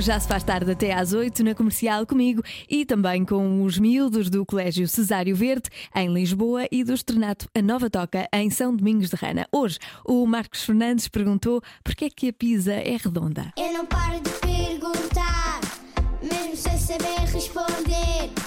Já se faz tarde até às 8 na comercial comigo e também com os miúdos do Colégio Cesário Verde em Lisboa e do Estrenato A Nova Toca em São Domingos de Rana. Hoje o Marcos Fernandes perguntou porque é que a pizza é redonda. Eu não paro de perguntar, mesmo sem saber responder.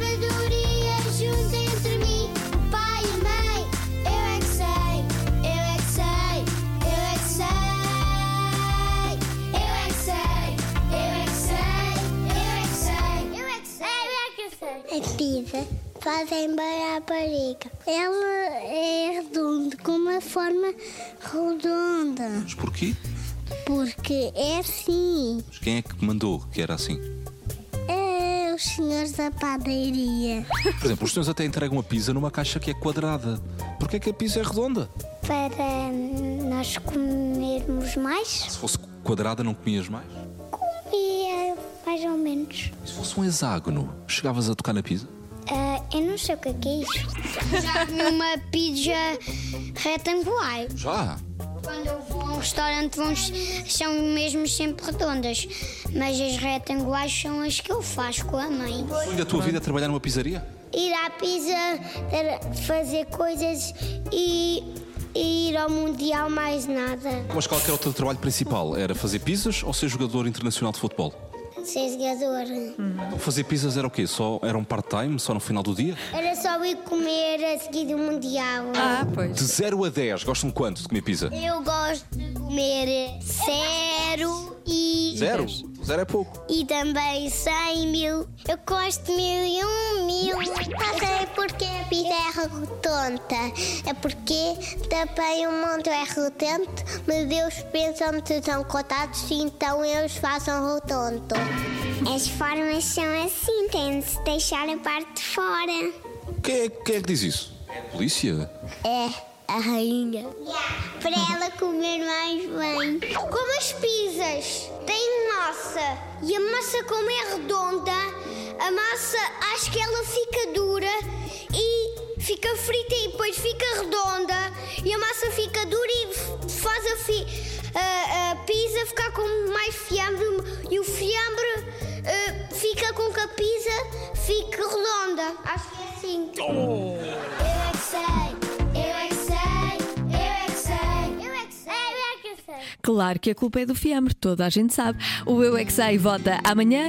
Sabedoria junto entre mim, o pai e a mãe. Eu é que sei, eu é que sei, eu é que sei. Eu é que sei, eu é que sei, eu é que sei, eu é que sei, eu é que sei. A pizza fazem bem à barriga. Ela é redonda, com uma forma redonda. Mas porquê? Porque é assim. Mas quem é que mandou que era assim? Os senhores da padaria. Por exemplo, os senhores até entregam a pizza numa caixa que é quadrada. Porquê é que a pizza é redonda? Para nós comermos mais. Se fosse quadrada, não comias mais? Comia mais ou menos. E se fosse um hexágono, chegavas a tocar na pizza? Ah, eu não sei o que é, que é isso. Já comi uma pizza retangular. Já! Quando eu vou a um restaurante vão, são mesmo sempre redondas, mas as retangulares são as que eu faço com a mãe. O sonho da tua vida é trabalhar numa pizzaria? Ir à pizza, fazer coisas e, e ir ao mundial mais nada. Mas qual era o teu trabalho principal? Era fazer pizzas ou ser jogador internacional de futebol? Ser jogador. Então fazer pizzas era o quê? Só era um part-time, só no final do dia? Era só ir comer a seguir do mundial. Ah, De pois. 0 a 10, gostam quanto de comer pizza? Eu gosto de comer zero e. Zero? Zero é pouco. E também 100 mil. Eu gosto de mil e um mil. Não sei porque a pizza é redonda. É porque também o mundo é redondo, mas Deus pensa que são contados, então eles façam redondo. As formas são assim, tem de se deixar a parte de fora. Quem é, quem é que diz isso? A polícia? É a rainha. Para ela comer mais bem. Como as pizzas têm massa e a massa como é redonda, a massa acho que ela fica dura e fica frita e depois fica redonda e a massa fica dura e faz a, fi- a- a pizza ficar com mais fiambre e o fiambre eh, fica com que a pizza fique redonda. Acho que é assim. Eu é que sei, eu é que sei, eu é que sei, eu é que sei, eu é que sei. Claro que a culpa é do fiambre, toda a gente sabe. O Eu é que Sei vota amanhã